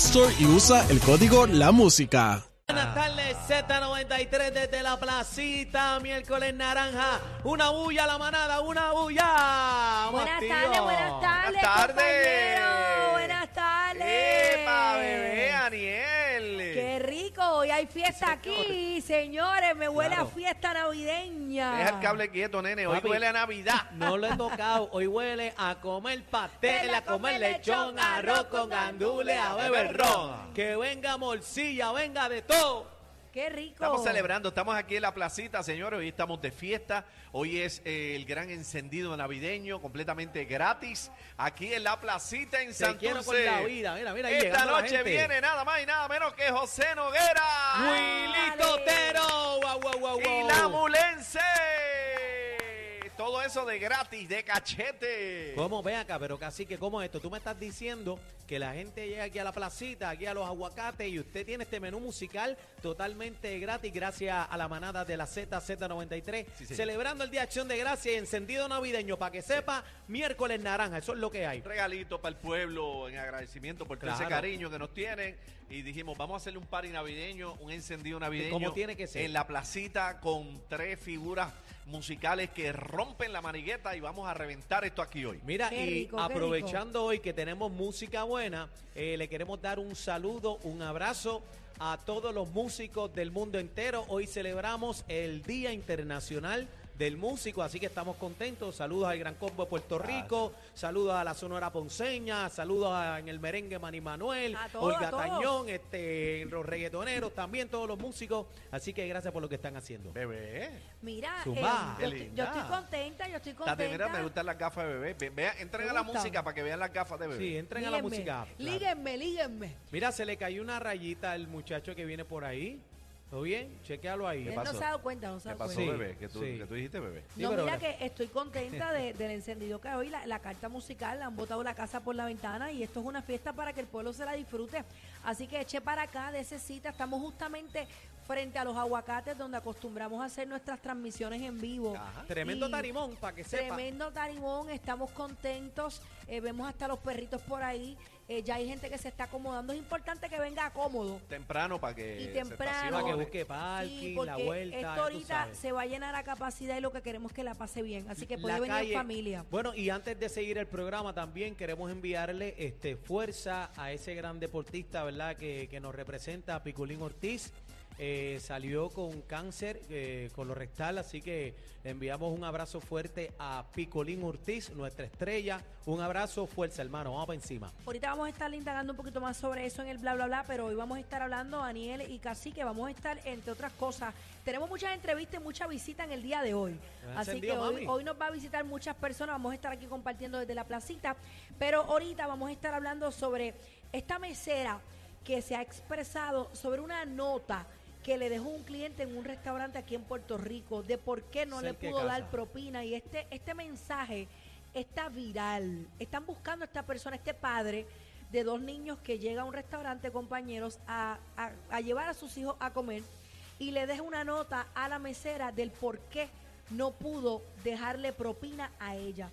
Store y usa el código La Música. Buenas tardes, Z93 desde la placita, miércoles naranja. Una bulla a la manada, una bulla. Buenas tardes, buenas tardes, Buenas tardes. compañero. Buenas tardes. ¡Epa, bebé, Aniel! Qué rico, hoy hay fiesta aquí, señores. Me huele Claro. a fiesta navideña. Deja el cable quieto, nene. Hoy Papi. huele a Navidad. No lo he tocado, hoy huele a comer pastel, a comer lechón, arroz con gandules, a beber ron. Que venga morcilla, venga de todo. Qué rico. Estamos celebrando, estamos aquí en la placita, señores. Hoy estamos de fiesta. Hoy es eh, el gran encendido navideño, completamente gratis. Aquí en la placita en Te quiero Santurce. con la vida, mira, mira, ahí Esta la noche gente. viene nada más y nada menos que José Noguera. Willy. Totero, guau, guau, guau, Y la Mulense. Eso de gratis, de cachete. ¿Cómo? Ve acá, pero casi que ¿cómo es esto? Tú me estás diciendo que la gente llega aquí a la placita, aquí a los aguacates y usted tiene este menú musical totalmente gratis gracias a la manada de la ZZ93, Sí, señor. celebrando el Día de Acción de Gracia y encendido navideño, para que sepa, miércoles naranja, eso es lo que hay. Un regalito para el pueblo en agradecimiento por todo ese cariño que nos tienen. Y dijimos, vamos a hacerle un party navideño, un encendido navideño. Como tiene que ser. En la placita con tres figuras musicales que rompen la manigueta y vamos a reventar esto aquí hoy. Mira, Qué y rico, aprovechando hoy que tenemos música buena, eh, le queremos dar un saludo, un abrazo a todos los músicos del mundo entero. Hoy celebramos el Día Internacional del Músico, así que estamos contentos. Saludos al Gran Combo de Puerto Rico, saludos a la Sonora Ponceña, saludos a- en el merengue Manny Manuel, A Olga a. Tañón, este, los reggaetoneros, también todos los músicos. Así que gracias por lo que están haciendo. Bebé. Mira, eh, yo, estoy, yo estoy contenta, yo estoy contenta. mira, me gustan las gafas de bebé. Ve- Vea, entren ¿Te a la música para que vean las gafas de bebé. Sí, entren a la música. claro. Líguenme, líguenme. Mira, se le cayó una rayita al muchacho que viene por ahí. ¿Todo bien? Chequealo ahí. Él no se ha dado cuenta, no se ha ¿Qué dado pasó, cuenta. Bebé? Que tú, sí. que tú dijiste, bebé. Sí, no, pero mira ahora- que estoy contenta de- del encendido que hoy, la, la carta musical, han botado la casa por la ventana y esto es una fiesta para que el pueblo se la disfrute. Así que eche para acá de ese cita, estamos justamente frente a los aguacates donde acostumbramos a hacer nuestras transmisiones en vivo. Ajá. Tremendo Y tarimón, para que sepa. Tremendo tarimón, estamos contentos, eh, vemos hasta los perritos por ahí, eh, ya hay gente que se está acomodando, es importante que venga cómodo. Temprano para que Y temprano. Para que busque parking, Sí, la vuelta. esto ahorita se va a llenar a capacidad y lo que queremos es que la pase bien. Así que puede La venir calle- familia. Bueno, y antes de seguir el programa también queremos enviarle este fuerza a ese gran deportista, ¿verdad? Que, que nos representa, Piculín Ortiz. Eh, salió con cáncer eh, colorectal, así que le enviamos un abrazo fuerte a Picolín Ortiz, nuestra estrella. Un abrazo, fuerza, hermano. Vamos para encima. Ahorita vamos a estar indagando un poquito más sobre eso en el bla bla bla, pero hoy vamos a estar hablando Daniel y Cacique, vamos a estar entre otras cosas. Tenemos muchas entrevistas y mucha visita en el día de hoy. ¿Has Así que hoy, mami? hoy nos va a visitar muchas personas, vamos a estar aquí compartiendo desde la placita, pero ahorita vamos a estar hablando sobre esta mesera que se ha expresado sobre una nota que le dejó un cliente en un restaurante aquí en Puerto Rico de por qué no le pudo dar propina y este este mensaje está viral. Están buscando a esta persona, este padre de dos niños que llega a un restaurante, compañeros, a, a- a llevar a sus hijos a comer y le deja una nota a la mesera del por qué no pudo dejarle propina a ella.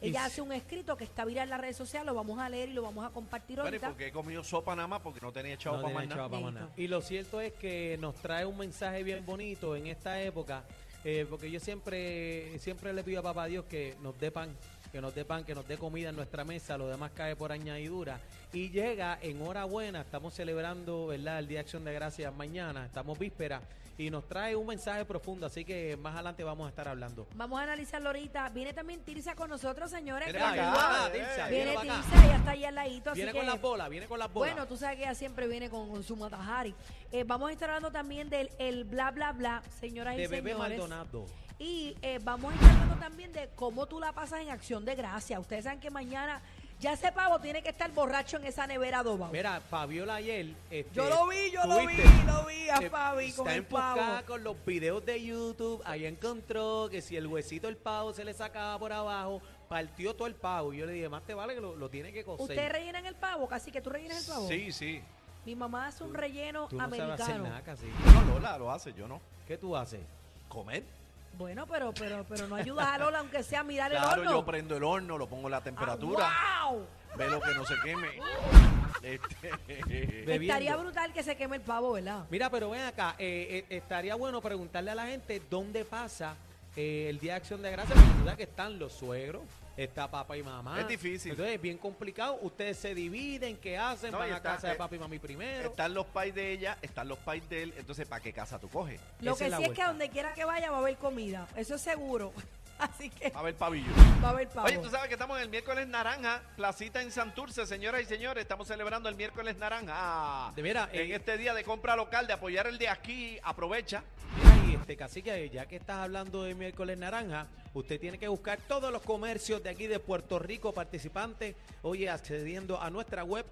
Ella hace un escrito que está viral en las redes sociales, lo vamos a leer y lo vamos a compartir ¿y ahorita. por qué he comido sopa nada más? Porque no tenía chavo No para más nada. pa' más nada. Y lo cierto es que nos trae un mensaje bien bonito en esta época, eh, porque yo siempre, siempre le pido a papá Dios que nos dé pan, que nos dé pan, que nos dé comida en nuestra mesa, lo demás cae por añadidura. Y llega en hora buena, estamos celebrando ¿verdad? el Día de Acción de Gracias mañana, estamos víspera, y nos trae un mensaje profundo, así que más adelante vamos a estar hablando. Vamos a analizarlo ahorita. Viene también Tirsa con nosotros, señores. Viene acá, Ah, Tirsa. Viene viene acá. Tirsa, ella está ahí al ladito, así Viene que... con las bolas, viene con las bolas. Bueno, tú sabes que ella siempre viene con, con su matajari. Eh, vamos a estar hablando también del el bla, bla, bla, señoras de y Bebé señores. Maldonado. Y eh, vamos a estar hablando también de cómo tú la pasas en acción de gracia. Ustedes saben que mañana Ya ese pavo tiene que estar borracho en esa nevera adoba. Mira, Fabiola ayer. este, Yo lo vi, yo lo vi, lo vi a Fabi con el pavo. con los videos de YouTube. Ahí encontró que si el huesito del pavo se le sacaba por abajo, partió todo el pavo. Y yo le dije, más te vale que lo, lo tiene que coser. ¿Ustedes rellenan el pavo? Casi que tú rellenas el pavo. Sí, sí. Mi mamá hace un relleno Tú no sabes hacer americano. nada casi. No, Lola lo hace, yo no. ¿Qué tú haces? ¿Comer? Bueno, pero, pero, pero no ayudas a Lola aunque sea a mirar el Claro, horno. yo prendo el horno, lo pongo a la temperatura, Ah, ¡Wow! Ve lo que no se queme. Este, Bebiendo. Estaría brutal que se queme el pavo, ¿verdad? Mira, pero ven acá, eh, eh, estaría bueno preguntarle a la gente dónde pasa eh, el Día de Acción de Gracias, porque tú sabes que están los suegros, está papá y mamá. Es difícil. Entonces es bien complicado, ustedes se dividen, ¿qué hacen? No, Van a casa de papá y mami primero. están los pais de ella, están los pais de él, entonces ¿para qué casa tú coges? Lo Esa que es sí es que a donde quiera que vaya va a haber comida. Eso es seguro. Así que A ver, pabillo. va a haber pavo. Oye, tú sabes que estamos en el miércoles naranja, placita en Santurce, señoras y señores, estamos celebrando el miércoles naranja. De veras, en eh, este día de compra local, de apoyar el de aquí, aprovecha. Mira, y este cacique, ya que estás hablando de miércoles naranja, usted tiene que buscar todos los comercios de aquí de Puerto Rico participantes, oye, accediendo a nuestra web,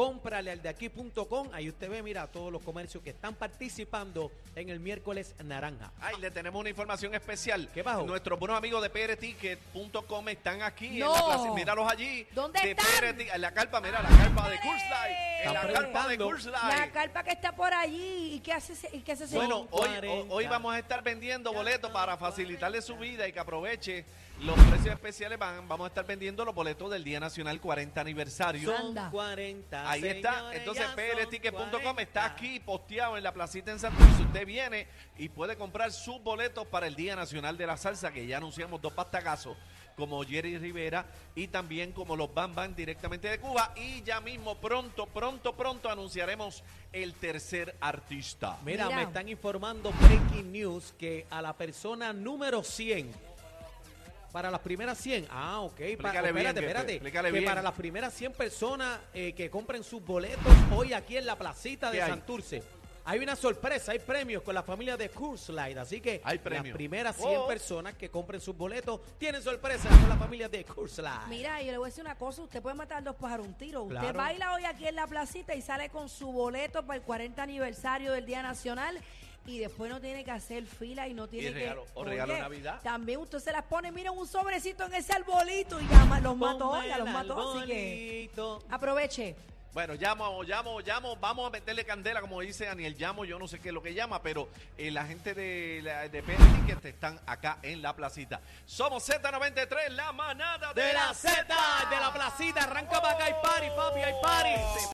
cómpralealdeaquí.com. Cómpralealdeaquí.com, ahí usted ve, mira, todos los comercios que están participando en el miércoles naranja. Ay, le tenemos una información especial. ¿Qué pasó? Nuestros buenos amigos de prticket.com están aquí No. en la plaza. Míralos allí. ¿Dónde de están? PR en la carpa, mira, la carpa de Curse Light. En la carpa de. Curse La Light. carpa que está por allí. ¿Y qué hace, ese- y qué hace ese Bueno, hoy, 40. hoy vamos a estar vendiendo boletos para facilitarle su vida y que aproveche los precios especiales. Van, vamos a estar vendiendo los boletos del Día Nacional 40 aniversario. Son Anda. 40. Ahí está. Entonces, 40. está aquí posteado en la placita en Santurce. Usted viene y puede comprar sus boletos para el Día Nacional de la Salsa, que ya anunciamos dos pastagazos, como Jerry Rivera y también como los Bam Bam directamente de Cuba. Y ya mismo, pronto, pronto, pronto anunciaremos el tercer artista. Mira, Mira. me están informando Breaking News que a la persona número 100, para las primeras 100, ah, ok, para, Explícale bien, espérate, que- espérate, que bien. para las primeras 100 personas eh, que compren sus boletos hoy aquí en la placita de ¿Qué hay? Hay una sorpresa, hay premios con la familia de Curse Light, así que Hay las premios. primeras 100 Oh. personas que compren sus boletos tienen sorpresa con la familia de Curse Light. Mira, yo le voy a decir una cosa, usted puede matar dos pájaros un tiro. Usted Claro. baila hoy aquí en la placita y sale con su boleto para el 40 aniversario del Día Nacional y después no tiene que hacer fila y no tiene regalo- que... o regalo de Navidad. También usted se las pone, mira, un sobrecito en ese arbolito y ya los mató, ya los mató, así que aproveche. Bueno, llamo, llamo, llamo, vamos a meterle candela, como dice Daniel, llamo, yo no sé qué es lo que llama, pero eh, la gente de, la- de Ticket están acá en la placita. Somos Z93, la manada de, De la Z, de la placita, arranca para acá, hay party, papi, hay party.